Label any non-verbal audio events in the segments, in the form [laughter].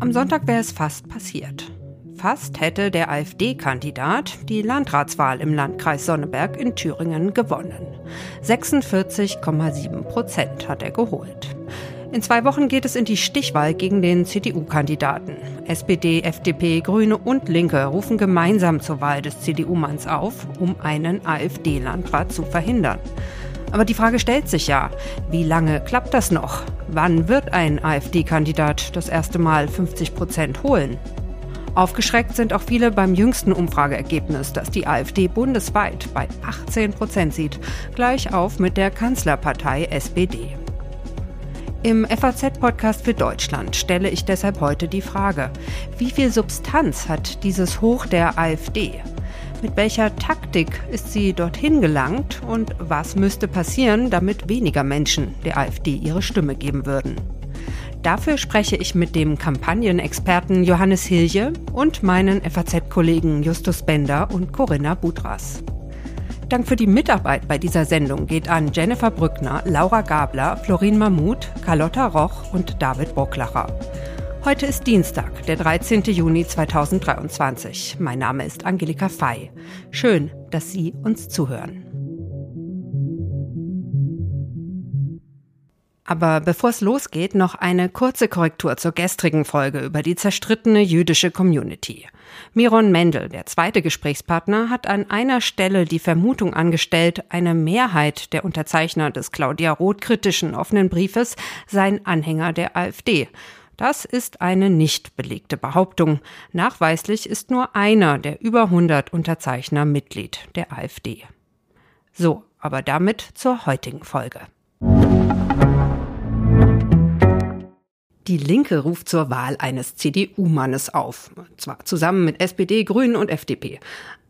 Am Sonntag wäre es fast passiert. Fast hätte der AfD-Kandidat die Landratswahl im Landkreis Sonneberg in Thüringen gewonnen. 46,7 Prozent hat er geholt. In zwei Wochen geht es in die Stichwahl gegen den CDU-Kandidaten. SPD, FDP, Grüne und Linke rufen gemeinsam zur Wahl des CDU-Manns auf, um einen AfD-Landrat zu verhindern. Aber die Frage stellt sich ja, wie lange klappt das noch? Wann wird ein AfD-Kandidat das erste Mal 50 Prozent holen? Aufgeschreckt sind auch viele beim jüngsten Umfrageergebnis, das die AfD bundesweit bei 18 Prozent sieht, gleich auf mit der Kanzlerpartei SPD. Im FAZ-Podcast für Deutschland stelle ich deshalb heute die Frage, wie viel Substanz hat dieses Hoch der AfD? Mit welcher Taktik ist sie dorthin gelangt und was müsste passieren, damit weniger Menschen der AfD ihre Stimme geben würden? Dafür spreche ich mit dem Kampagnenexperten Johannes Hilje und meinen FAZ-Kollegen Justus Bender und Corinna Budras. Dank für die Mitarbeit bei dieser Sendung geht an Jennifer Brückner, Laura Gabler, Florin Mahmut, Carlotta Roch und David Burklacher. Heute ist Dienstag, der 13. Juni 2023. Mein Name ist Angelika Fey. Schön, dass Sie uns zuhören. Aber bevor es losgeht, noch eine kurze Korrektur zur gestrigen Folge über die zerstrittene jüdische Community. Miron Mendel, der zweite Gesprächspartner, hat an einer Stelle die Vermutung angestellt, eine Mehrheit der Unterzeichner des Claudia Roth kritischen offenen Briefes seien Anhänger der AfD. Das ist eine nicht belegte Behauptung. Nachweislich ist nur einer der über 100 Unterzeichner Mitglied der AfD. So, aber damit zur heutigen Folge. Die Linke ruft zur Wahl eines CDU-Mannes auf. Zwar zusammen mit SPD, Grünen und FDP.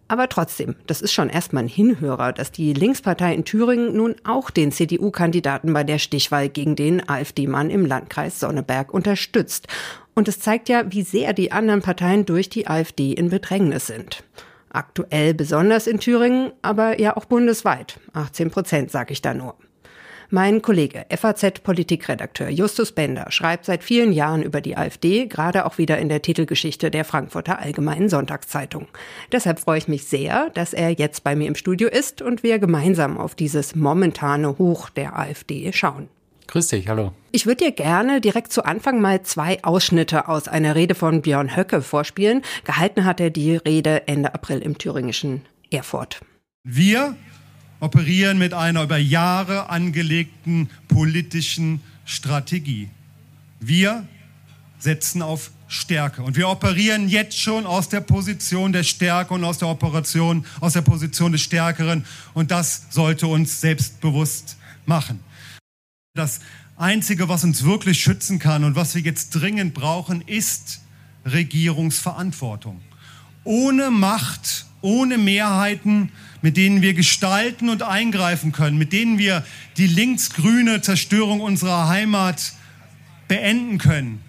Aber trotzdem, das ist schon erstmal ein Hinhörer, dass die Linkspartei in Thüringen nun auch den CDU-Kandidaten bei der Stichwahl gegen den AfD-Mann im Landkreis Sonneberg unterstützt. Und es zeigt ja, wie sehr die anderen Parteien durch die AfD in Bedrängnis sind. Aktuell besonders in Thüringen, aber ja auch bundesweit. 18 Prozent, sage ich da nur. Mein Kollege, FAZ-Politikredakteur Justus Bender, schreibt seit vielen Jahren über die AfD, gerade auch wieder in der Titelgeschichte der Frankfurter Allgemeinen Sonntagszeitung. Deshalb freue ich mich sehr, dass er jetzt bei mir im Studio ist und wir gemeinsam auf dieses momentane Hoch der AfD schauen. Grüß dich, hallo. Ich würde dir gerne direkt zu Anfang mal zwei Ausschnitte aus einer Rede von Björn Höcke vorspielen. Gehalten hat er die Rede Ende April im thüringischen Erfurt. Wir operieren mit einer über Jahre angelegten politischen Strategie. Wir setzen auf Stärke. Und wir operieren jetzt schon aus der Position der Stärke und aus der Operation, aus der Position des Stärkeren. Und das sollte uns selbstbewusst machen. Das Einzige, was uns wirklich schützen kann und was wir jetzt dringend brauchen, ist Regierungsverantwortung. Ohne Macht, ohne Mehrheiten mit denen wir gestalten und eingreifen können, mit denen wir die linksgrüne Zerstörung unserer Heimat beenden können.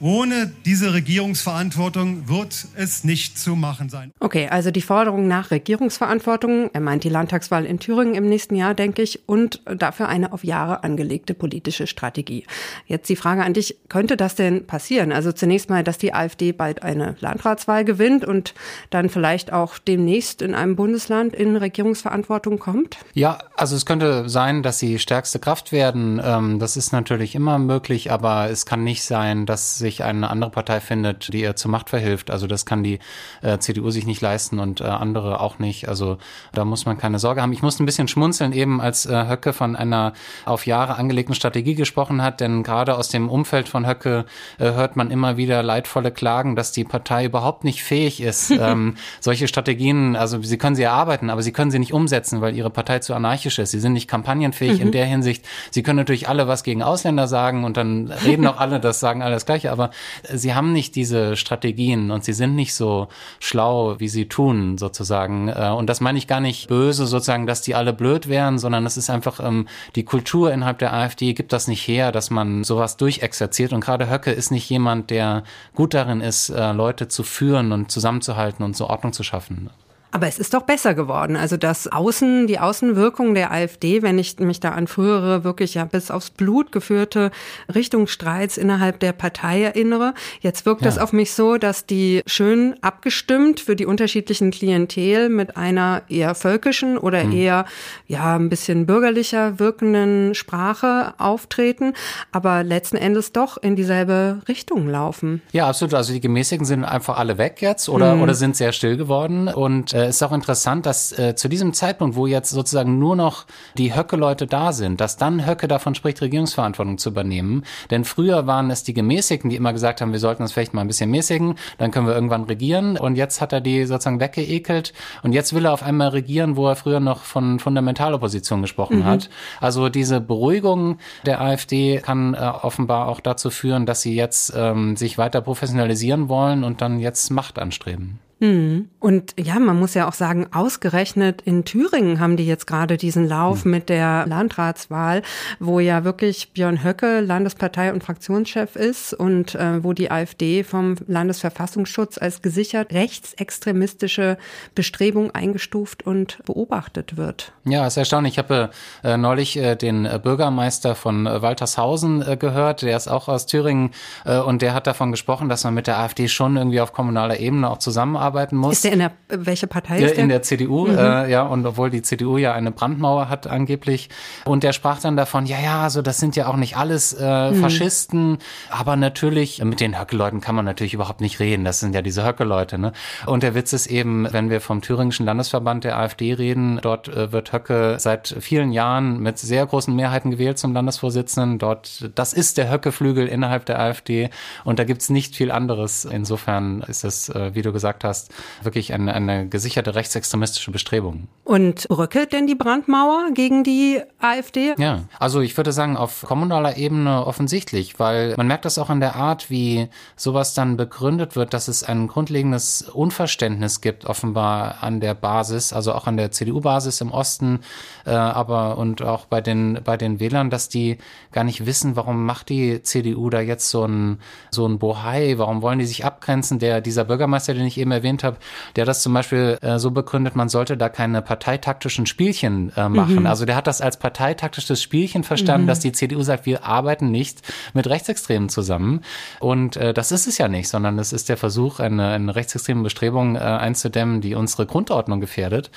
Ohne diese Regierungsverantwortung wird es nicht zu machen sein. Okay, also die Forderung nach Regierungsverantwortung, er meint die Landtagswahl in Thüringen im nächsten Jahr, denke ich, und dafür eine auf Jahre angelegte politische Strategie. Jetzt die Frage an dich, könnte das denn passieren? Also zunächst mal, dass die AfD bald eine Landratswahl gewinnt und dann vielleicht auch demnächst in einem Bundesland in Regierungsverantwortung kommt? Ja, also es könnte sein, dass sie stärkste Kraft werden. Ähm, das ist natürlich immer möglich, aber es kann nicht sein, dass sie sich eine andere Partei findet, die ihr zur Macht verhilft. Also das kann die äh, CDU sich nicht leisten und äh, andere auch nicht. Also da muss man keine Sorge haben. Ich musste ein bisschen schmunzeln, eben als äh, Höcke von einer auf Jahre angelegten Strategie gesprochen hat, denn gerade aus dem Umfeld von Höcke äh, hört man immer wieder leidvolle Klagen, dass die Partei überhaupt nicht fähig ist, [laughs] ähm, solche Strategien, also sie können sie erarbeiten, aber sie können sie nicht umsetzen, weil ihre Partei zu anarchisch ist. Sie sind nicht kampagnenfähig mhm. in der Hinsicht. Sie können natürlich alle was gegen Ausländer sagen und dann reden auch alle, das sagen alle das Gleiche, aber sie haben nicht diese Strategien und sie sind nicht so schlau, wie sie tun, sozusagen. Äh, und das meine ich gar nicht böse, sozusagen, dass die alle blöd wären, sondern es ist einfach, ähm, die Kultur innerhalb der AfD gibt das nicht her, dass man sowas durchexerziert. Und gerade Höcke ist nicht jemand, der gut darin ist, äh, Leute zu führen und zusammenzuhalten und so Ordnung zu schaffen. Aber es ist doch besser geworden. Also das Außen, die Außenwirkung der AfD, wenn ich mich da an frühere, wirklich ja bis aufs Blut geführte Richtungsstreits innerhalb der Partei erinnere. Jetzt wirkt ja. es auf mich so, dass die schön abgestimmt für die unterschiedlichen Klientel mit einer eher völkischen oder mhm. eher ja ein bisschen bürgerlicher wirkenden Sprache auftreten, aber letzten Endes doch in dieselbe Richtung laufen. Ja, absolut. Also die Gemäßigten sind einfach alle weg jetzt oder, mhm. oder sind sehr still geworden und äh, ist auch interessant, dass äh, zu diesem Zeitpunkt, wo jetzt sozusagen nur noch die Höcke-Leute da sind, dass dann Höcke davon spricht, Regierungsverantwortung zu übernehmen. Denn früher waren es die Gemäßigten, die immer gesagt haben, wir sollten uns vielleicht mal ein bisschen mäßigen, dann können wir irgendwann regieren. Und jetzt hat er die sozusagen weggeekelt und jetzt will er auf einmal regieren, wo er früher noch von Fundamentalopposition gesprochen mhm. hat. Also diese Beruhigung der AfD kann äh, offenbar auch dazu führen, dass sie jetzt ähm, sich weiter professionalisieren wollen und dann jetzt Macht anstreben. Mhm. Und ja, man muss ja auch sagen, ausgerechnet in Thüringen haben die jetzt gerade diesen Lauf mhm. mit der Landratswahl, wo ja wirklich Björn Höcke Landespartei- und Fraktionschef ist und äh, wo die AfD vom Landesverfassungsschutz als gesichert rechtsextremistische Bestrebung eingestuft und beobachtet wird. Ja, ist erstaunlich. Ich habe äh, neulich äh, den Bürgermeister von äh, Waltershausen äh, gehört, der ist auch aus Thüringen äh, und der hat davon gesprochen, dass man mit der AfD schon irgendwie auf kommunaler Ebene auch zusammenarbeitet zusammenarbeiten muss. Ist der in der, welche Partei ist der? In der CDU, mhm. äh, ja, und obwohl die CDU ja eine Brandmauer hat angeblich. Und der sprach dann davon, ja, ja, so das sind ja auch nicht alles äh, mhm. Faschisten, aber natürlich, mit den Höcke-Leuten kann man natürlich überhaupt nicht reden, das sind ja diese Höcke-Leute. Ne? Und der Witz ist eben, wenn wir vom thüringischen Landesverband der AfD reden, dort äh, wird Höcke seit vielen Jahren mit sehr großen Mehrheiten gewählt zum Landesvorsitzenden. Dort, das ist der Höcke-Flügel innerhalb der AfD und da gibt's nicht viel anderes. Insofern ist es, äh, wie du gesagt hast, hast, wirklich eine, eine gesicherte rechtsextremistische Bestrebung. Und rückelt denn die Brandmauer gegen die AfD? Ja, also ich würde sagen, auf kommunaler Ebene offensichtlich, weil man merkt das auch an der Art, wie sowas dann begründet wird, dass es ein grundlegendes Unverständnis gibt, offenbar an der Basis, also auch an der CDU-Basis im Osten, äh, aber und auch bei den, bei den Wählern, dass die gar nicht wissen, warum macht die CDU da jetzt so ein, so ein Bohai, warum wollen die sich abgrenzen? Der, dieser Bürgermeister, den ich eben erwähnt erwähnt habe, der das zum Beispiel äh, so begründet, man sollte da keine parteitaktischen Spielchen äh, machen. Mhm. Also der hat das als parteitaktisches Spielchen verstanden, mhm. dass die CDU sagt, wir arbeiten nicht mit Rechtsextremen zusammen. Und äh, das ist es ja nicht, sondern es ist der Versuch, eine, eine rechtsextreme Bestrebung äh, einzudämmen, die unsere Grundordnung gefährdet.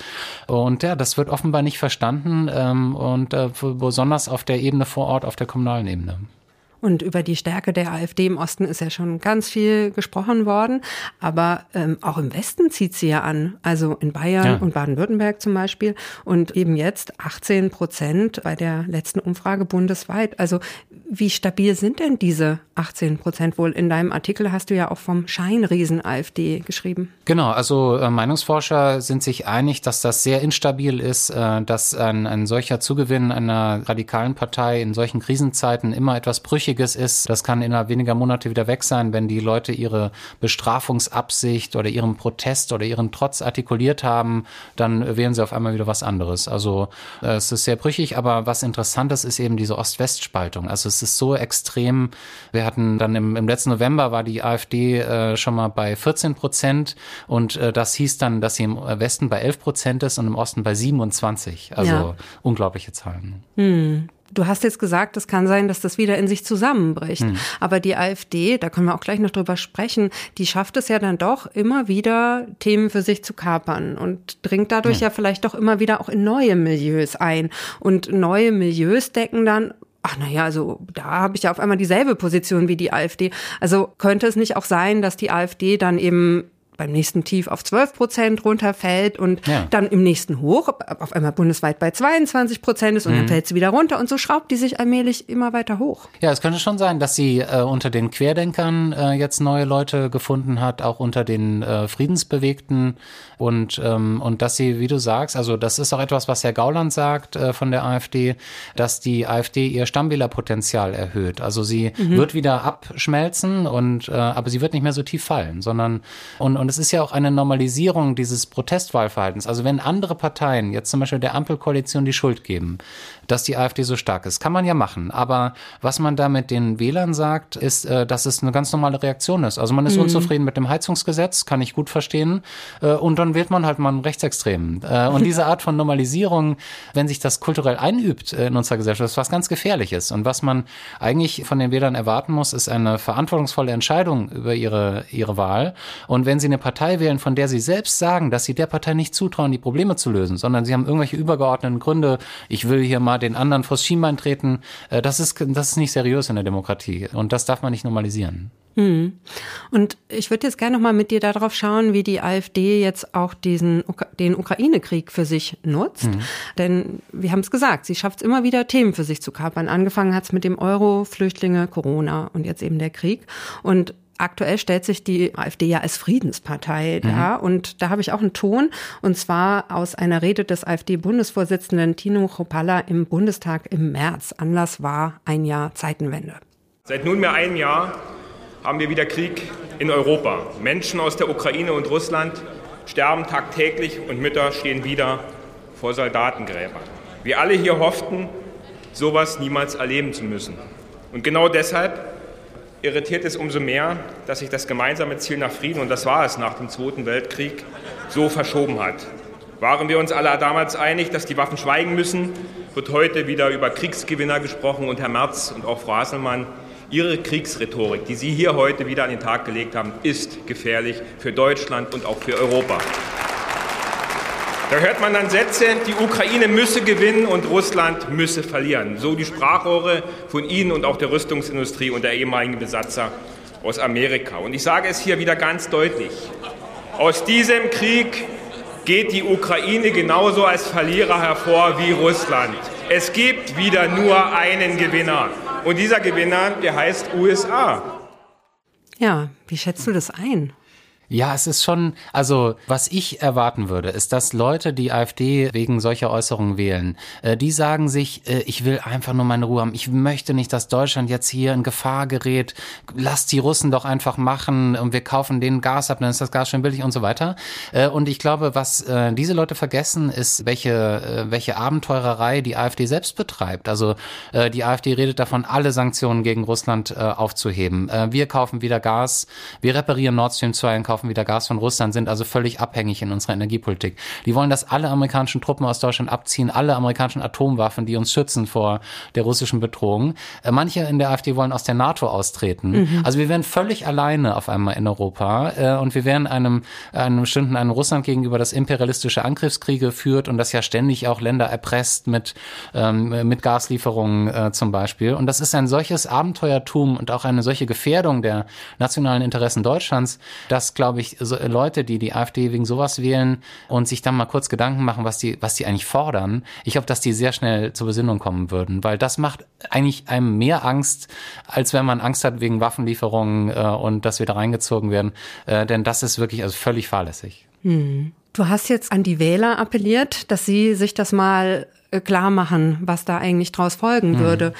Und ja, das wird offenbar nicht verstanden ähm, und äh, besonders auf der Ebene vor Ort, auf der kommunalen Ebene. Und über die Stärke der AfD im Osten ist ja schon ganz viel gesprochen worden. Aber ähm, auch im Westen zieht sie ja an. Also in Bayern ja. und Baden-Württemberg zum Beispiel. Und eben jetzt 18 Prozent bei der letzten Umfrage bundesweit. Also wie stabil sind denn diese 18 Prozent wohl? In deinem Artikel hast du ja auch vom Scheinriesen AfD geschrieben. Genau, also äh, Meinungsforscher sind sich einig, dass das sehr instabil ist, äh, dass ein, ein solcher Zugewinn einer radikalen Partei in solchen Krisenzeiten immer etwas brüchig Wichtiges ist, das kann innerhalb weniger Monate wieder weg sein, wenn die Leute ihre Bestrafungsabsicht oder ihren Protest oder ihren Trotz artikuliert haben, dann wählen sie auf einmal wieder was anderes. Also äh, es ist sehr brüchig, aber was interessant ist, ist eben diese Ost-West-Spaltung. Also es ist so extrem. Wir hatten dann im, im letzten November war die AfD äh, schon mal bei 14 Prozent und äh, das hieß dann, dass sie im Westen bei 11 Prozent ist und im Osten bei 27. Also ja. unglaubliche Zahlen. Hm. Du hast jetzt gesagt, es kann sein, dass das wieder in sich zusammenbricht. Mhm. Aber die AfD, da können wir auch gleich noch drüber sprechen, die schafft es ja dann doch immer wieder, Themen für sich zu kapern und dringt dadurch mhm. ja vielleicht doch immer wieder auch in neue Milieus ein. Und neue Milieus decken dann Ach naja, also da habe ich ja auf einmal dieselbe Position wie die AfD. Also könnte es nicht auch sein, dass die AfD dann eben beim nächsten Tief auf 12 Prozent runterfällt und ja. dann im nächsten Hoch auf einmal bundesweit bei 22 Prozent ist und mhm. dann fällt sie wieder runter und so schraubt die sich allmählich immer weiter hoch. Ja, es könnte schon sein, dass sie äh, unter den Querdenkern äh, jetzt neue Leute gefunden hat, auch unter den äh, Friedensbewegten und, ähm, und dass sie, wie du sagst, also das ist auch etwas, was Herr Gauland sagt äh, von der AfD, dass die AfD ihr Stammwählerpotenzial erhöht. Also sie mhm. wird wieder abschmelzen und äh, aber sie wird nicht mehr so tief fallen, sondern und, und es ist ja auch eine Normalisierung dieses Protestwahlverhaltens. Also wenn andere Parteien, jetzt zum Beispiel der Ampelkoalition, die Schuld geben, dass die AfD so stark ist, kann man ja machen. Aber was man da mit den Wählern sagt, ist, äh, dass es eine ganz normale Reaktion ist. Also man ist mhm. unzufrieden mit dem Heizungsgesetz, kann ich gut verstehen. Äh, und dann wählt man halt mal einen Rechtsextremen. Äh, und diese [laughs] Art von Normalisierung, wenn sich das kulturell einübt in unserer Gesellschaft, ist was ganz Gefährliches. Und was man eigentlich von den Wählern erwarten muss, ist eine verantwortungsvolle Entscheidung über ihre, ihre Wahl. Und wenn sie eine Partei wählen, von der sie selbst sagen, dass sie der Partei nicht zutrauen, die Probleme zu lösen, sondern sie haben irgendwelche übergeordneten Gründe, ich will hier mal den anderen vors Schienbein treten, äh, das ist, das ist nicht seriös in der Demokratie. Und das darf man nicht normalisieren. Hm. Und ich würde jetzt gerne noch mal mit dir darauf schauen, wie die AfD jetzt auch diesen den Ukraine-Krieg für sich nutzt. Mhm. Denn wir haben es gesagt, sie schafft es immer wieder Themen für sich zu kapern. Angefangen hat es mit dem Euro, Flüchtlinge, Corona und jetzt eben der Krieg. Und aktuell stellt sich die AfD ja als Friedenspartei mhm. dar. Und da habe ich auch einen Ton, und zwar aus einer Rede des AfD-Bundesvorsitzenden Tino Chopalla im Bundestag im März. Anlass war ein Jahr Zeitenwende. Seit nunmehr einem Jahr haben wir wieder Krieg in Europa. Menschen aus der Ukraine und Russland sterben tagtäglich und Mütter stehen wieder vor Soldatengräbern. Wir alle hier hofften, sowas niemals erleben zu müssen. Und genau deshalb irritiert es umso mehr, dass sich das gemeinsame Ziel nach Frieden, und das war es nach dem Zweiten Weltkrieg, so verschoben hat. Waren wir uns alle damals einig, dass die Waffen schweigen müssen, wird heute wieder über Kriegsgewinner gesprochen und Herr Merz und auch Frau Hasselmann, Ihre Kriegsrhetorik, die Sie hier heute wieder an den Tag gelegt haben, ist gefährlich für Deutschland und auch für Europa. Da hört man dann Sätze, die Ukraine müsse gewinnen und Russland müsse verlieren. So die Sprachrohre von Ihnen und auch der Rüstungsindustrie und der ehemaligen Besatzer aus Amerika. Und ich sage es hier wieder ganz deutlich. Aus diesem Krieg geht die Ukraine genauso als Verlierer hervor wie Russland. Es gibt wieder nur einen Gewinner. Und dieser Gewinner, der heißt USA. Ja, wie schätzt du das ein? Ja, es ist schon, also was ich erwarten würde, ist, dass Leute, die AfD wegen solcher Äußerungen wählen, äh, die sagen sich, äh, ich will einfach nur meine Ruhe haben. Ich möchte nicht, dass Deutschland jetzt hier in Gefahr gerät. Lasst die Russen doch einfach machen und wir kaufen denen Gas ab, dann ist das Gas schön billig und so weiter. Äh, und ich glaube, was äh, diese Leute vergessen, ist, welche, äh, welche Abenteurerei die AfD selbst betreibt. Also äh, die AfD redet davon, alle Sanktionen gegen Russland aufzuheben. wir kaufen wieder Gas, wir reparieren Nord Stream 2 und kaufen kaufen wieder Gas von Russland, sind also völlig abhängig in unserer Energiepolitik. Die wollen, dass alle amerikanischen Truppen aus Deutschland abziehen, alle amerikanischen Atomwaffen, die uns schützen vor der russischen Bedrohung. Äh, manche in der AfD wollen aus der NATO austreten. Mhm. Also wir wären völlig alleine auf einmal in Europa äh, und wir wären einem, einem bestimmten einem Russland gegenüber, das imperialistische Angriffskriege führt und das ja ständig auch Länder erpresst mit, ähm, mit Gaslieferungen äh, zum Beispiel. Und das ist ein solches Abenteuertum und auch eine solche Gefährdung der nationalen Interessen Deutschlands, dass, glaube glaube ich, so Leute, die die AfD wegen sowas wählen und sich dann mal kurz Gedanken machen, was die, was die eigentlich fordern, ich glaube, dass die sehr schnell zur Besinnung kommen würden, weil das macht eigentlich einem mehr Angst, als wenn man Angst hat wegen Waffenlieferungen äh, und dass wir da reingezogen werden. Äh, denn das ist wirklich also völlig fahrlässig. Hm. Du hast jetzt an die Wähler appelliert, dass sie sich das mal äh, klar machen, was da eigentlich draus folgen mhm. würde.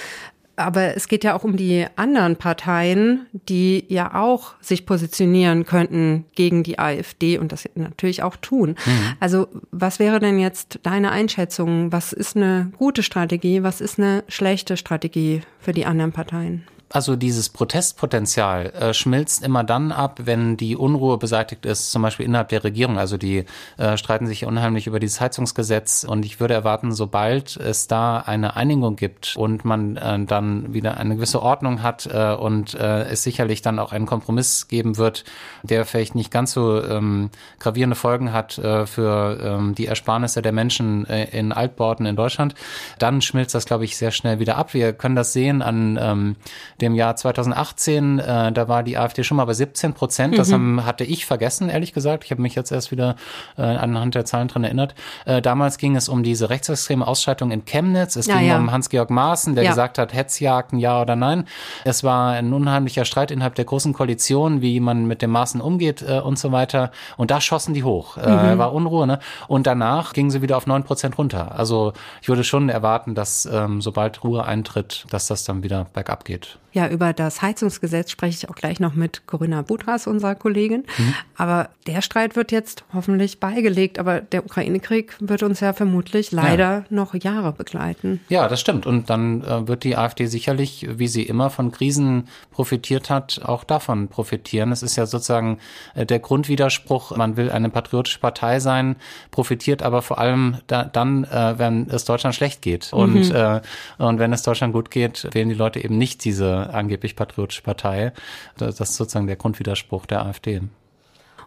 Aber es geht ja auch um die anderen Parteien, die ja auch sich positionieren könnten gegen die AfD und das natürlich auch tun. Mhm. Also was wäre denn jetzt deine Einschätzung? Was ist eine gute Strategie? Was ist eine schlechte Strategie für die anderen Parteien? Also dieses Protestpotenzial äh, schmilzt immer dann ab, wenn die Unruhe beseitigt ist, zum Beispiel innerhalb der Regierung. Also die äh, streiten sich unheimlich über dieses Heizungsgesetz und ich würde erwarten, sobald es da eine Einigung gibt und man äh, dann wieder eine gewisse Ordnung hat äh, und äh, es sicherlich dann auch einen Kompromiss geben wird, der vielleicht nicht ganz so ähm, gravierende Folgen hat äh, für ähm, die Ersparnisse der Menschen in Altbauten in Deutschland, dann schmilzt das, glaube ich, sehr schnell wieder ab. Wir können das sehen an ähm, dem Jahr 2018, äh, da war die AfD schon mal bei 17 Prozent. Das mhm. haben, hatte ich vergessen, ehrlich gesagt. Ich habe mich jetzt erst wieder äh, anhand der Zahlen dran erinnert. Äh, damals ging es um diese rechtsextreme Ausschreitung in Chemnitz. Es ja, ging ja. um Hans-Georg Maaßen, der ja. gesagt hat, Hetzjagden, ja oder nein. Es war ein unheimlicher Streit innerhalb der großen Koalition, wie man mit dem Maaßen umgeht äh, und so weiter. Und da schossen die hoch. Äh, mhm. War Unruhe. Ne? Und danach gingen sie wieder auf 9 Prozent runter. Also ich würde schon erwarten, dass ähm, sobald Ruhe eintritt, dass das dann wieder bergab geht. Ja, über das Heizungsgesetz spreche ich auch gleich noch mit Corinna Budras, unserer Kollegin. Mhm. Aber der Streit wird jetzt hoffentlich beigelegt. Aber der Ukraine-Krieg wird uns ja vermutlich leider ja. noch Jahre begleiten. Ja, das stimmt. Und dann äh, wird die AfD sicherlich, wie sie immer von Krisen profitiert hat, auch davon profitieren. Es ist ja sozusagen äh, der Grundwiderspruch, man will eine patriotische Partei sein, profitiert aber vor allem da, dann, äh, wenn es Deutschland schlecht geht. Und, mhm. und wenn es Deutschland gut geht, wählen die Leute eben nicht diese angeblich patriotische Partei. Das ist sozusagen der Grundwiderspruch der AfD.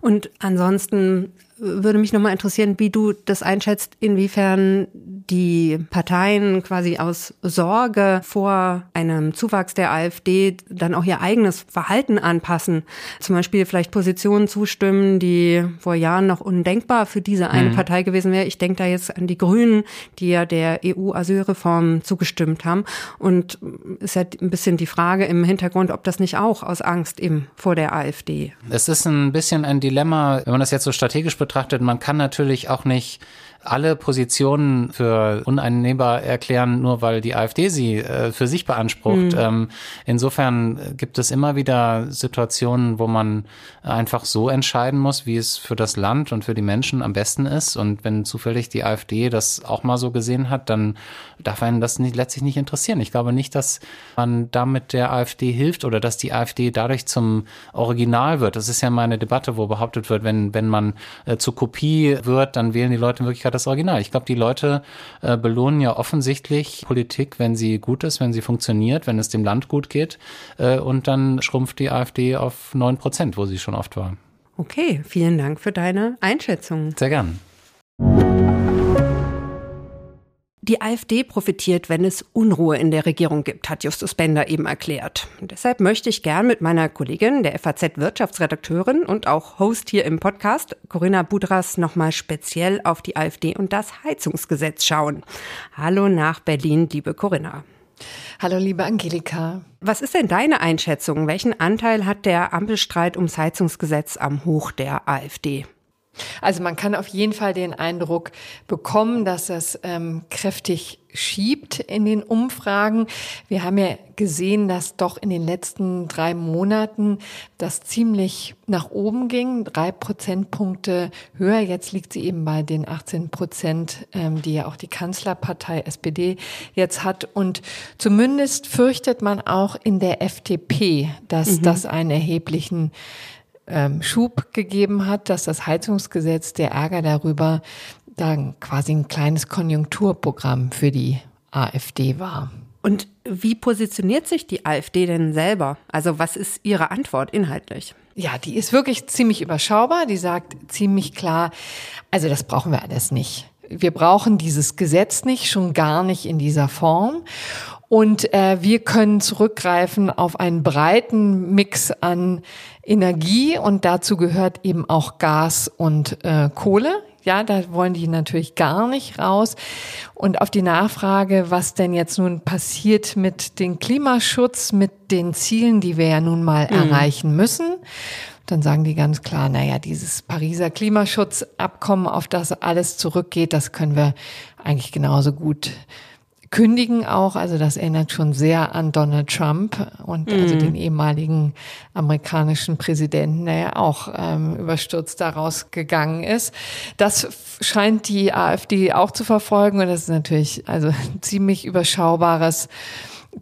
Und ansonsten würde mich nochmal interessieren, wie du das einschätzt, inwiefern die Parteien quasi aus Sorge vor einem Zuwachs der AfD dann auch ihr eigenes Verhalten anpassen. Zum Beispiel vielleicht Positionen zustimmen, die vor Jahren noch undenkbar für diese eine mhm. Partei gewesen wäre. Ich denke da jetzt an die Grünen, die ja der EU-Asylreform zugestimmt haben. Und ist ja ein bisschen die Frage im Hintergrund, ob das nicht auch aus Angst eben vor der AfD. Es ist ein bisschen ein Dilemma, wenn man das jetzt so strategisch betrachtet. Man kann natürlich auch nicht alle Positionen für uneinnehmbar erklären, nur weil die AfD sie äh, für sich beansprucht. Mhm. Ähm, insofern gibt es immer wieder Situationen, wo man einfach so entscheiden muss, wie es für das Land und für die Menschen am besten ist. Und wenn zufällig die AfD das auch mal so gesehen hat, dann darf einen das nicht, letztlich nicht interessieren. Ich glaube nicht, dass man damit der AfD hilft oder dass die AfD dadurch zum Original wird. Das ist ja mal eine Debatte, wo behauptet wird, wenn, wenn man äh, zur Kopie wird, dann wählen die Leute in Wirklichkeit das Original. Ich glaube, die Leute äh, belohnen ja offensichtlich Politik, wenn sie gut ist, wenn sie funktioniert, wenn es dem Land gut geht. Äh, und dann schrumpft die AfD auf neun Prozent, wo sie schon oft war. Okay, vielen Dank für deine Einschätzung. Sehr gern. Die AfD profitiert, wenn es Unruhe in der Regierung gibt, hat Justus Bender eben erklärt. Und deshalb möchte ich gern mit meiner Kollegin, der FAZ-Wirtschaftsredakteurin und auch Host hier im Podcast, Corinna Budras, nochmal speziell auf die AfD und das Heizungsgesetz schauen. Hallo nach Berlin, liebe Corinna. Hallo, liebe Angelika. Was ist denn deine Einschätzung? Welchen Anteil hat der Ampelstreit ums Heizungsgesetz am Hoch der AfD? Also man kann auf jeden Fall den Eindruck bekommen, dass das ähm, kräftig schiebt in den Umfragen. Wir haben ja gesehen, dass doch in den letzten drei Monaten das ziemlich nach oben ging, drei Prozentpunkte höher. Jetzt liegt sie eben bei den 18 Prozent, ähm, die ja auch die Kanzlerpartei SPD jetzt hat. Und zumindest fürchtet man auch in der FDP, dass mhm. das einen erheblichen ähm, Schub gegeben hat, dass das Heizungsgesetz, der Ärger darüber, da quasi ein kleines Konjunkturprogramm für die AfD war. Und wie positioniert sich die AfD denn selber? Also was ist ihre Antwort inhaltlich? Ja, die ist wirklich ziemlich überschaubar. Die sagt ziemlich klar, also das brauchen wir alles nicht. Wir brauchen dieses Gesetz nicht, schon gar nicht in dieser Form. Und äh, wir können zurückgreifen auf einen breiten Mix an Energie und dazu gehört eben auch Gas und äh, Kohle. Ja, da wollen die natürlich gar nicht raus. Und auf die Nachfrage, was denn jetzt nun passiert mit dem Klimaschutz, mit den Zielen, die wir ja nun mal mhm. erreichen müssen, dann sagen die ganz klar, naja, dieses Pariser Klimaschutzabkommen, auf das alles zurückgeht, das können wir eigentlich genauso gut kündigen auch, also das erinnert schon sehr an Donald Trump und also mhm. also den ehemaligen amerikanischen Präsidenten, der ja auch ähm, überstürzt daraus gegangen ist. Das scheint die AfD auch zu verfolgen und das ist natürlich also [laughs] ziemlich überschaubares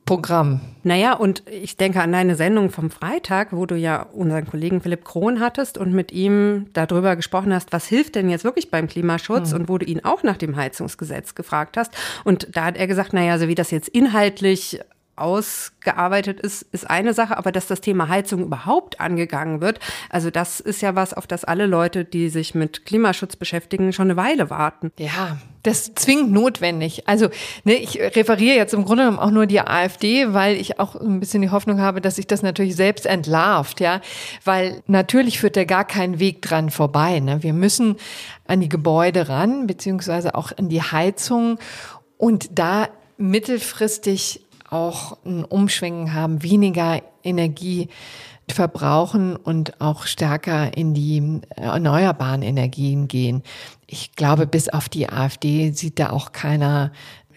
Programm. Naja, und ich denke an deine Sendung vom Freitag, wo du ja unseren Kollegen Philipp Krohn hattest und mit ihm darüber gesprochen hast, was hilft denn jetzt wirklich beim Klimaschutz mhm. und wo du ihn auch nach dem Heizungsgesetz gefragt hast. Und da hat er gesagt, naja, so wie das jetzt inhaltlich ausgearbeitet ist, ist eine Sache, aber dass das Thema Heizung überhaupt angegangen wird, also das ist ja was, auf das alle Leute, die sich mit Klimaschutz beschäftigen, schon eine Weile warten. Ja, das zwingend notwendig. Also ne, ich referiere jetzt im Grunde genommen auch nur die AfD, weil ich auch ein bisschen die Hoffnung habe, dass sich das natürlich selbst entlarvt, ja, weil natürlich führt da gar kein Weg dran vorbei. Ne? Wir müssen an die Gebäude ran, beziehungsweise auch an die Heizung und da mittelfristig auch ein Umschwingen haben, weniger Energie verbrauchen und auch stärker in die erneuerbaren Energien gehen. Ich glaube, bis auf die AfD sieht da auch keiner,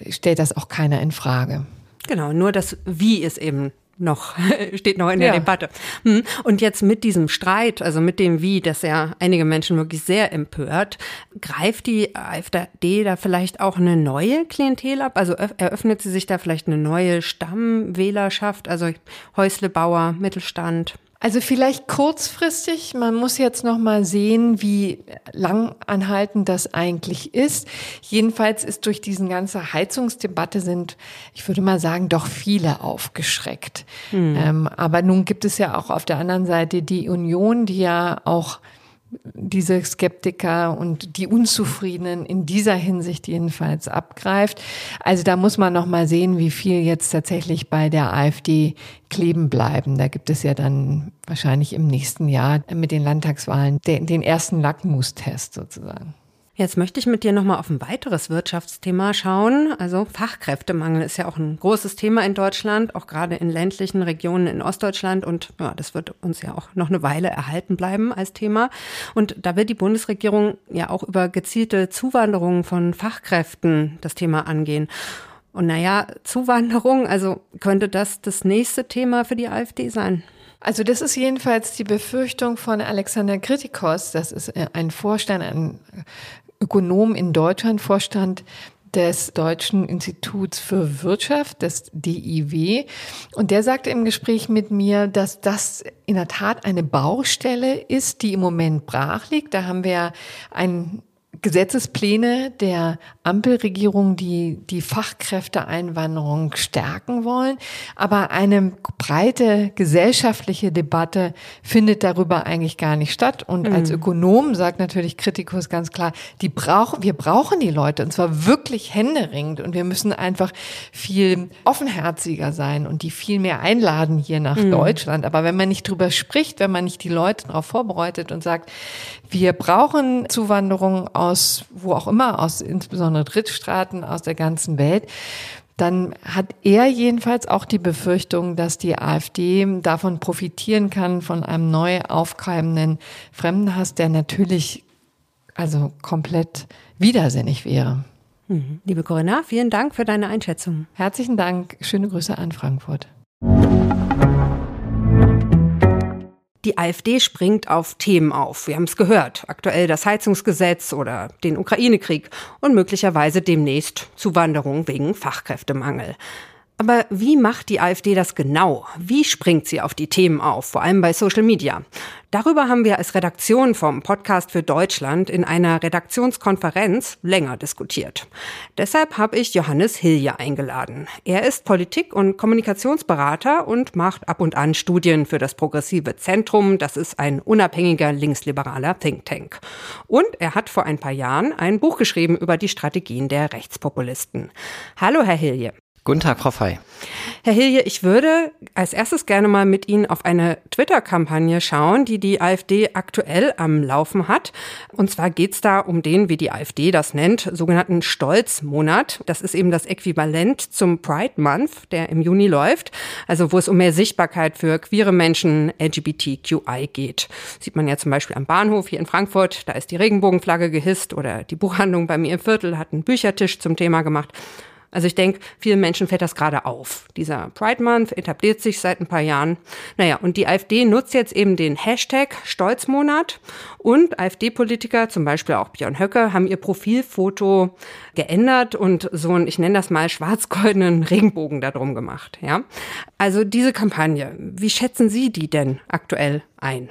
stellt das auch keiner in Frage. Genau, nur das Wie ist eben noch, [laughs] steht noch in der ja. Debatte. Hm. Und jetzt mit diesem Streit, also mit dem Wie, das ja einige Menschen wirklich sehr empört, greift die AfD da vielleicht auch eine neue Klientel ab? Also eröffnet sie sich da vielleicht eine neue Stammwählerschaft, also Häuslebauer, Mittelstand? Also vielleicht kurzfristig, man muss jetzt noch mal sehen, wie lang anhaltend das eigentlich ist. Jedenfalls ist durch diesen ganze Heizungsdebatte sind, ich würde mal sagen, doch viele aufgeschreckt. Mhm. Ähm, aber nun gibt es ja auch auf der anderen Seite die Union, die ja auch diese Skeptiker und die Unzufriedenen in dieser Hinsicht jedenfalls abgreift. Also da muss man noch mal sehen, wie viel jetzt tatsächlich bei der AfD kleben bleiben. Da gibt es ja dann wahrscheinlich im nächsten Jahr mit den Landtagswahlen den, den ersten Lackmustest sozusagen. Jetzt möchte ich mit dir nochmal auf ein weiteres Wirtschaftsthema schauen. Also Fachkräftemangel ist ja auch ein großes Thema in Deutschland, auch gerade in ländlichen Regionen in Ostdeutschland. Und ja, das wird uns ja auch noch eine Weile erhalten bleiben als Thema. Und da wird die Bundesregierung ja auch über gezielte Zuwanderung von Fachkräften das Thema angehen. Und naja, Zuwanderung, also könnte das das nächste Thema für die AfD sein? Also das ist jedenfalls die Befürchtung von Alexander Kritikos. Das ist ein Vorstand, ein Ökonom in Deutschland, Vorstand des Deutschen Instituts für Wirtschaft, des DIW. Und der sagte im Gespräch mit mir, dass das in der Tat eine Baustelle ist, die im Moment brach liegt. Da haben wir ein Gesetzespläne der Ampelregierung, die die Fachkräfteeinwanderung stärken wollen. Aber eine breite gesellschaftliche Debatte findet darüber eigentlich gar nicht statt. Und mhm. als Ökonom sagt natürlich Kritikus ganz klar, die brauchen, wir brauchen die Leute und zwar wirklich händeringend und wir müssen einfach viel offenherziger sein und die viel mehr einladen hier nach mhm. Deutschland. Aber wenn man nicht drüber spricht, wenn man nicht die Leute darauf vorbereitet und sagt, wir brauchen Zuwanderung aus wo auch immer, aus insbesondere Drittstaaten aus der ganzen Welt, dann hat er jedenfalls auch die Befürchtung, dass die AfD davon profitieren kann, von einem neu aufkeimenden Fremdenhass, der natürlich also komplett widersinnig wäre. Mhm. Liebe Corinna, vielen Dank für deine Einschätzung. Herzlichen Dank. Schöne Grüße an Frankfurt. Die AfD springt auf Themen auf. Wir haben es gehört. Aktuell das Heizungsgesetz oder den Ukraine-Krieg und möglicherweise demnächst Zuwanderung wegen Fachkräftemangel. Aber wie macht die AfD das genau? Wie springt sie auf die Themen auf, vor allem bei Social Media? Darüber haben wir als Redaktion vom Podcast für Deutschland in einer Redaktionskonferenz länger diskutiert. Deshalb habe ich Johannes Hilje eingeladen. Er ist Politik- und Kommunikationsberater und macht ab und an Studien für das Progressive Zentrum. Das ist ein unabhängiger linksliberaler Think Tank. Und er hat vor ein paar Jahren ein Buch geschrieben über die Strategien der Rechtspopulisten. Hallo, Herr Hilje. Guten Tag, Frau Fey. Herr Hilje, ich würde als erstes gerne mal mit Ihnen auf eine Twitter-Kampagne schauen, die die AfD aktuell am Laufen hat. Und zwar geht es da um den, wie die AfD das nennt, sogenannten Stolzmonat. Das ist eben das Äquivalent zum Pride Month, der im Juni läuft, also wo es um mehr Sichtbarkeit für queere Menschen LGBTQI geht. Sieht man ja zum Beispiel am Bahnhof hier in Frankfurt, da ist die Regenbogenflagge gehisst oder die Buchhandlung bei mir im Viertel hat einen Büchertisch zum Thema gemacht. Also ich denke, vielen Menschen fällt das gerade auf. Dieser Pride Month etabliert sich seit ein paar Jahren. Naja, und die AfD nutzt jetzt eben den Hashtag Stolzmonat und AfD-Politiker, zum Beispiel auch Björn Höcke, haben ihr Profilfoto geändert und so einen, ich nenne das mal schwarz-goldenen Regenbogen darum gemacht. Ja, also diese Kampagne, wie schätzen Sie die denn aktuell ein?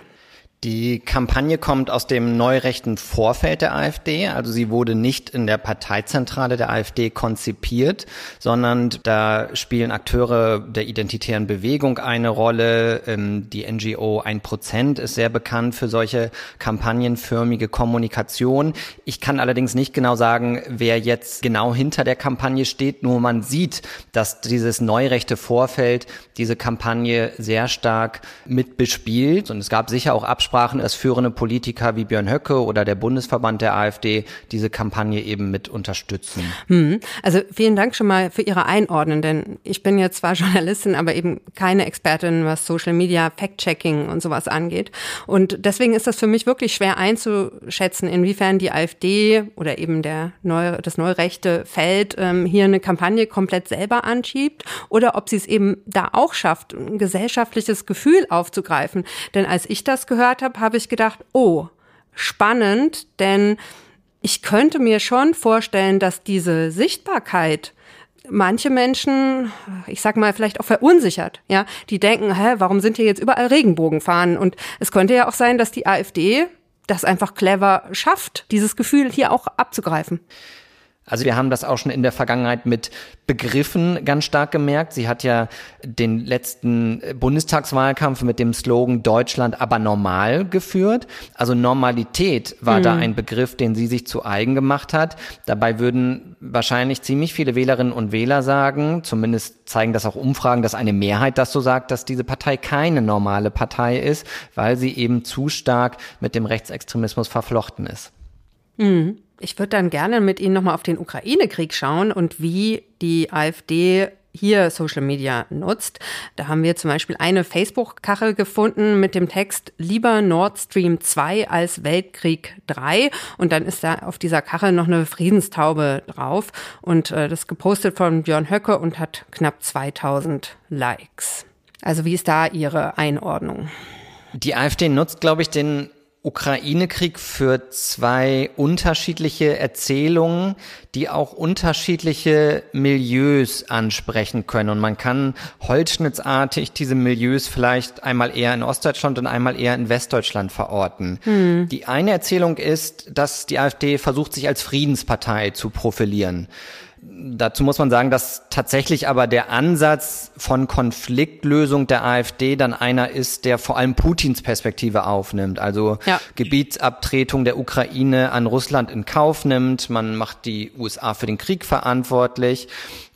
Die Kampagne kommt aus dem neurechten Vorfeld der AfD. Also sie wurde nicht in der Parteizentrale der AfD konzipiert, sondern da spielen Akteure der identitären Bewegung eine Rolle. Ähm, die NGO 1% ist sehr bekannt für solche kampagnenförmige Kommunikation. Ich kann allerdings nicht genau sagen, wer jetzt genau hinter der Kampagne steht. Nur man sieht, dass dieses neurechte Vorfeld diese Kampagne sehr stark mitbespielt. Und es gab sicher auch Abschlüsse Absprachen, dass führende Politiker wie Björn Höcke oder der Bundesverband der AfD diese Kampagne eben mit unterstützen. Hm. Also vielen Dank schon mal für Ihre Einordnung, denn ich bin jetzt zwar [laughs] Journalistin, aber eben keine Expertin, was Social Media, Fact-Checking und sowas angeht. Und deswegen ist das für mich wirklich schwer einzuschätzen, inwiefern die AfD oder eben der neue, das neurechte Feld ähm, hier eine Kampagne komplett selber anschiebt oder ob sie es eben da auch schafft, ein gesellschaftliches Gefühl aufzugreifen. Denn als ich das gehört habe, habe ich gedacht, oh, spannend, denn ich könnte mir schon vorstellen, dass diese Sichtbarkeit manche Menschen, ich sag mal, vielleicht auch verunsichert, ja, die denken, hä, warum sind hier jetzt überall Regenbogenfahnen? Und es könnte ja auch sein, dass die AfD das einfach clever schafft, dieses Gefühl hier auch abzugreifen. Also wir haben das auch schon in der Vergangenheit mit Begriffen ganz stark gemerkt. Sie hat ja den letzten Bundestagswahlkampf mit dem Slogan Deutschland aber normal geführt. Also Normalität war mhm. da ein Begriff, den sie sich zu eigen gemacht hat. Dabei würden wahrscheinlich ziemlich viele Wählerinnen und Wähler sagen, zumindest zeigen das auch Umfragen, dass eine Mehrheit das so sagt, dass diese Partei keine normale Partei ist, weil sie eben zu stark mit dem Rechtsextremismus verflochten ist. Mhm. Ich würde dann gerne mit Ihnen nochmal auf den Ukraine-Krieg schauen und wie die AfD hier Social Media nutzt. Da haben wir zum Beispiel eine Facebook-Kachel gefunden mit dem Text Lieber Nord Stream 2 als Weltkrieg 3. Und dann ist da auf dieser Kachel noch eine Friedenstaube drauf. Und äh, das gepostet von Björn Höcke und hat knapp 2000 Likes. Also wie ist da Ihre Einordnung? Die AfD nutzt, glaube ich, den Ukraine-Krieg für zwei unterschiedliche Erzählungen, die auch unterschiedliche Milieus ansprechen können. Und man kann holzschnittsartig diese Milieus vielleicht einmal eher in Ostdeutschland und einmal eher in Westdeutschland verorten. Hm. Die eine Erzählung ist, dass die AfD versucht, sich als Friedenspartei zu profilieren. Dazu muss man sagen, dass tatsächlich aber der Ansatz von Konfliktlösung der AfD dann einer ist, der vor allem Putins Perspektive aufnimmt. Also ja. Gebietsabtretung der Ukraine an Russland in Kauf nimmt. Man macht die USA für den Krieg verantwortlich.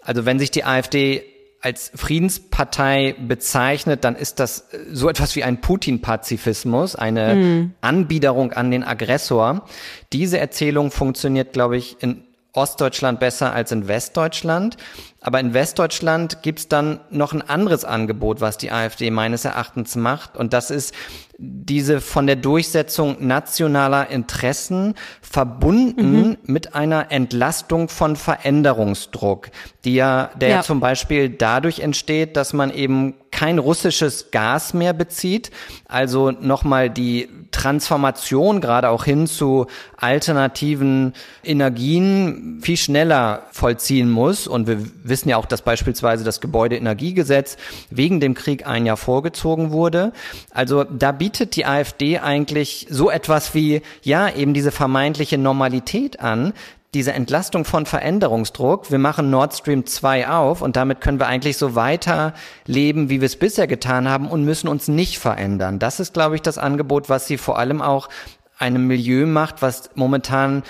Also wenn sich die AfD als Friedenspartei bezeichnet, dann ist das so etwas wie ein Putin-Pazifismus, eine mhm. Anbiederung an den Aggressor. Diese Erzählung funktioniert, glaube ich, in Ostdeutschland besser als in Westdeutschland. Aber in Westdeutschland gibt's dann noch ein anderes Angebot, was die AfD meines Erachtens macht. Und das ist diese von der Durchsetzung nationaler Interessen verbunden mhm. mit einer Entlastung von Veränderungsdruck, die ja, der ja. zum Beispiel dadurch entsteht, dass man eben kein russisches Gas mehr bezieht, also nochmal die Transformation gerade auch hin zu alternativen Energien viel schneller vollziehen muss. Und wir wissen ja auch, dass beispielsweise das Gebäudeenergiegesetz wegen dem Krieg ein Jahr vorgezogen wurde. Also da bietet die AfD eigentlich so etwas wie, ja, eben diese vermeintliche Normalität an, diese Entlastung von Veränderungsdruck. Wir machen Nord Stream 2 auf und damit können wir eigentlich so weiter leben, wie wir es bisher getan haben und müssen uns nicht verändern. Das ist, glaube ich, das Angebot, was sie vor allem auch einem Milieu macht, was momentan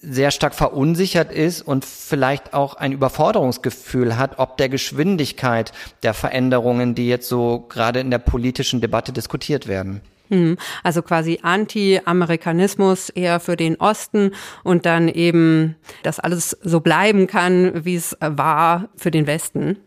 sehr stark verunsichert ist und vielleicht auch ein Überforderungsgefühl hat, ob der Geschwindigkeit der Veränderungen, die jetzt so gerade in der politischen Debatte diskutiert werden. Also quasi Anti-Amerikanismus eher für den Osten und dann eben, dass alles so bleiben kann, wie es war für den Westen.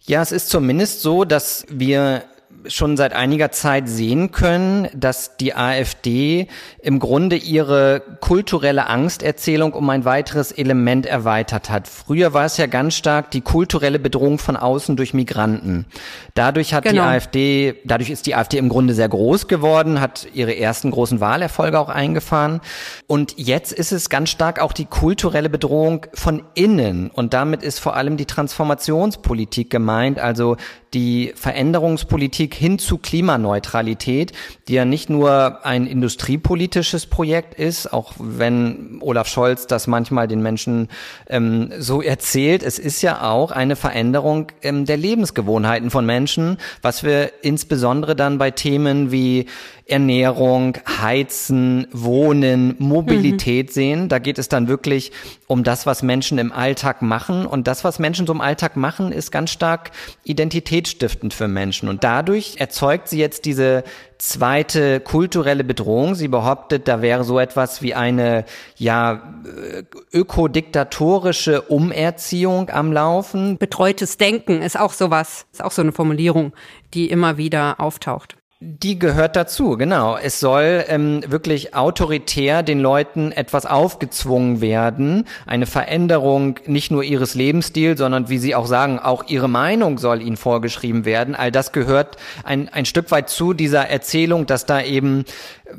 Ja, es ist zumindest so, dass wir schon seit einiger Zeit sehen können, dass die AfD im Grunde ihre kulturelle Angsterzählung um ein weiteres Element erweitert hat. Früher war es ja ganz stark die kulturelle Bedrohung von außen durch Migranten. Dadurch hat genau. die AfD, dadurch ist die AfD im Grunde sehr groß geworden, hat ihre ersten großen Wahlerfolge auch eingefahren. Und jetzt ist es ganz stark auch die kulturelle Bedrohung von innen. Und damit ist vor allem die Transformationspolitik gemeint, also die Veränderungspolitik hin zu Klimaneutralität, die ja nicht nur ein industriepolitisches Projekt ist, auch wenn Olaf Scholz das manchmal den Menschen ähm, so erzählt. Es ist ja auch eine Veränderung ähm, der Lebensgewohnheiten von Menschen, was wir insbesondere dann bei Themen wie Ernährung, Heizen, Wohnen, Mobilität mhm. sehen. Da geht es dann wirklich um das, was Menschen im Alltag machen. Und das, was Menschen so im Alltag machen, ist ganz stark identitätsstiftend für Menschen. Und dadurch erzeugt sie jetzt diese zweite kulturelle Bedrohung. Sie behauptet, da wäre so etwas wie eine ja äh, ökodiktatorische Umerziehung am Laufen. Betreutes Denken ist auch sowas, ist auch so eine Formulierung, die immer wieder auftaucht. Die gehört dazu, genau. Es soll ähm, wirklich autoritär den Leuten etwas aufgezwungen werden, eine Veränderung nicht nur ihres Lebensstils, sondern wie Sie auch sagen, auch ihre Meinung soll ihnen vorgeschrieben werden. All das gehört ein, ein Stück weit zu dieser Erzählung, dass da eben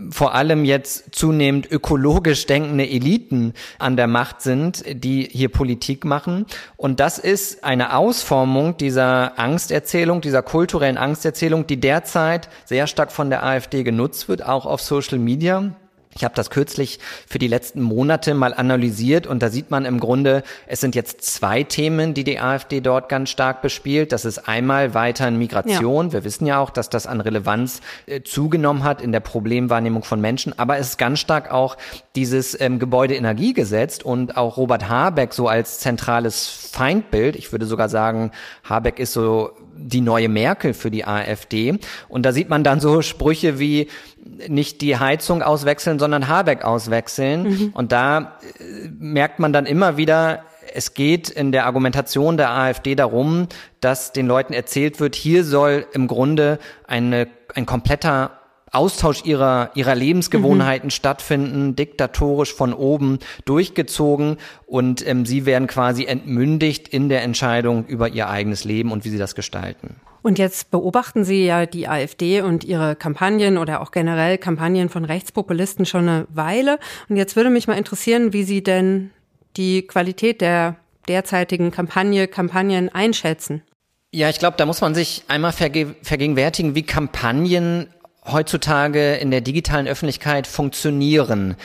vor allem jetzt zunehmend ökologisch denkende Eliten an der Macht sind, die hier Politik machen. Und das ist eine Ausformung dieser Angsterzählung, dieser kulturellen Angsterzählung, die derzeit sehr stark von der AfD genutzt wird, auch auf Social Media. Ich habe das kürzlich für die letzten Monate mal analysiert und da sieht man im Grunde, es sind jetzt zwei Themen, die die AfD dort ganz stark bespielt. Das ist einmal weiter in Migration. Ja. Wir wissen ja auch, dass das an Relevanz äh, zugenommen hat in der Problemwahrnehmung von Menschen. Aber es ist ganz stark auch dieses ähm, Gebäudeenergiegesetz und auch Robert Habeck so als zentrales Feindbild. Ich würde sogar sagen, Habeck ist so die neue Merkel für die AfD. Und da sieht man dann so Sprüche wie nicht die Heizung auswechseln, sondern Habeck auswechseln. Mhm. Und da äh, merkt man dann immer wieder, es geht in der Argumentation der AfD darum, dass den Leuten erzählt wird, hier soll im Grunde eine, ein kompletter Austausch ihrer, ihrer Lebensgewohnheiten mhm. stattfinden, diktatorisch von oben durchgezogen und ähm, sie werden quasi entmündigt in der Entscheidung über ihr eigenes Leben und wie sie das gestalten. Und jetzt beobachten Sie ja die AfD und ihre Kampagnen oder auch generell Kampagnen von Rechtspopulisten schon eine Weile. Und jetzt würde mich mal interessieren, wie Sie denn die Qualität der derzeitigen Kampagne, Kampagnen einschätzen. Ja, ich glaube, da muss man sich einmal vergegenwärtigen, wie Kampagnen heutzutage in der digitalen Öffentlichkeit funktionieren.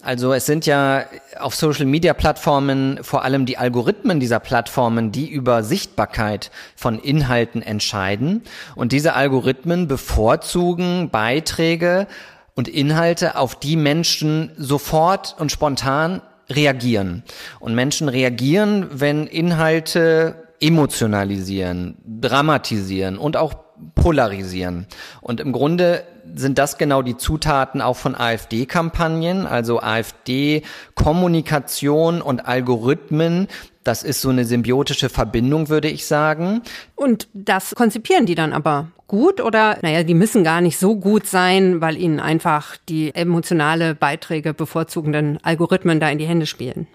Also es sind ja auf Social-Media-Plattformen vor allem die Algorithmen dieser Plattformen, die über Sichtbarkeit von Inhalten entscheiden. Und diese Algorithmen bevorzugen Beiträge und Inhalte, auf die Menschen sofort und spontan reagieren. Und Menschen reagieren, wenn Inhalte emotionalisieren, dramatisieren und auch polarisieren. Und im Grunde sind das genau die Zutaten auch von AfD-Kampagnen, also AfD-Kommunikation und Algorithmen. Das ist so eine symbiotische Verbindung, würde ich sagen. Und das konzipieren die dann aber gut oder, naja, die müssen gar nicht so gut sein, weil ihnen einfach die emotionale Beiträge bevorzugenden Algorithmen da in die Hände spielen.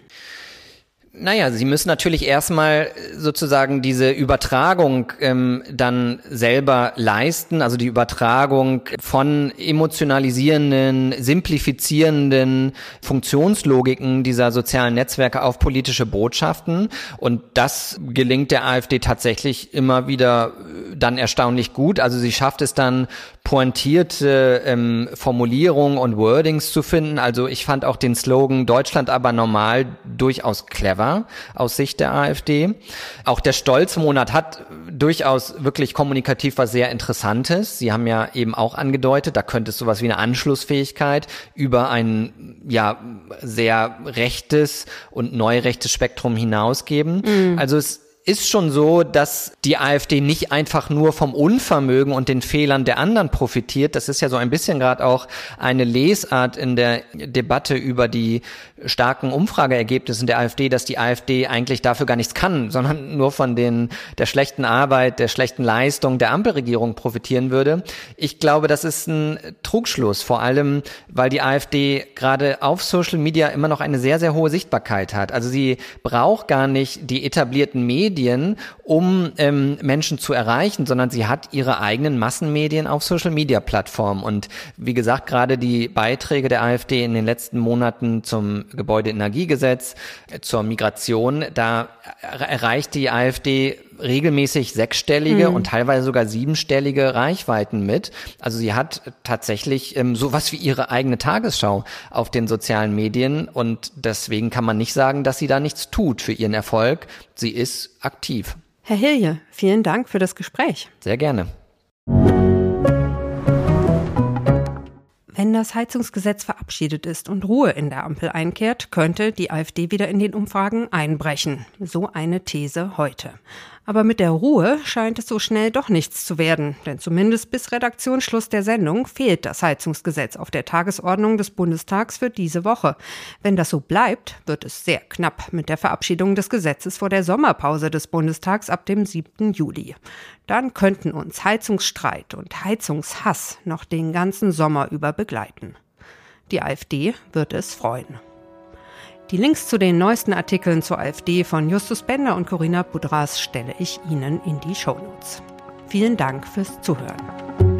Naja, Sie müssen natürlich erstmal sozusagen diese Übertragung ähm, dann selber leisten, also die Übertragung von emotionalisierenden, simplifizierenden Funktionslogiken dieser sozialen Netzwerke auf politische Botschaften. Und das gelingt der AfD tatsächlich immer wieder dann erstaunlich gut. Also sie schafft es dann, pointierte ähm, Formulierungen und Wordings zu finden. Also ich fand auch den Slogan Deutschland aber normal durchaus clever aus Sicht der AfD. Auch der Stolzmonat hat durchaus wirklich kommunikativ was sehr Interessantes. Sie haben ja eben auch angedeutet, da könnte es sowas wie eine Anschlussfähigkeit über ein ja sehr rechtes und neurechtes Spektrum hinausgeben. Mhm. Also es ist schon so, dass die AfD nicht einfach nur vom Unvermögen und den Fehlern der anderen profitiert. Das ist ja so ein bisschen gerade auch eine Lesart in der Debatte über die starken Umfrageergebnissen der AfD, dass die AfD eigentlich dafür gar nichts kann, sondern nur von den, der schlechten Arbeit, der schlechten Leistung der Ampelregierung profitieren würde. Ich glaube, das ist ein Trugschluss, vor allem, weil die AfD gerade auf Social Media immer noch eine sehr, sehr hohe Sichtbarkeit hat. Also sie braucht gar nicht die etablierten Medien, um ähm, Menschen zu erreichen, sondern sie hat ihre eigenen Massenmedien auf Social Media Plattformen. Und wie gesagt, gerade die Beiträge der AfD in den letzten Monaten zum Gebäudeenergiegesetz, zur Migration, da erreicht die AfD regelmäßig sechsstellige mhm. und teilweise sogar siebenstellige Reichweiten mit. Also sie hat tatsächlich ähm, sowas wie ihre eigene Tagesschau auf den sozialen Medien und deswegen kann man nicht sagen, dass sie da nichts tut für ihren Erfolg. Sie ist aktiv. Herr Hilje, vielen Dank für das Gespräch. Sehr gerne. Wenn das Heizungsgesetz verabschiedet ist und Ruhe in der Ampel einkehrt, könnte die AfD wieder in den Umfragen einbrechen. So eine These heute. Aber mit der Ruhe scheint es so schnell doch nichts zu werden, denn zumindest bis Redaktionsschluss der Sendung fehlt das Heizungsgesetz auf der Tagesordnung des Bundestags für diese Woche. Wenn das so bleibt, wird es sehr knapp mit der Verabschiedung des Gesetzes vor der Sommerpause des Bundestags ab dem 7. Juli. Dann könnten uns Heizungsstreit und Heizungshass noch den ganzen Sommer über begleiten. Die AfD wird es freuen. Die Links zu den neuesten Artikeln zur AfD von Justus Bender und Corinna Budras stelle ich Ihnen in die Shownotes. Vielen Dank fürs Zuhören.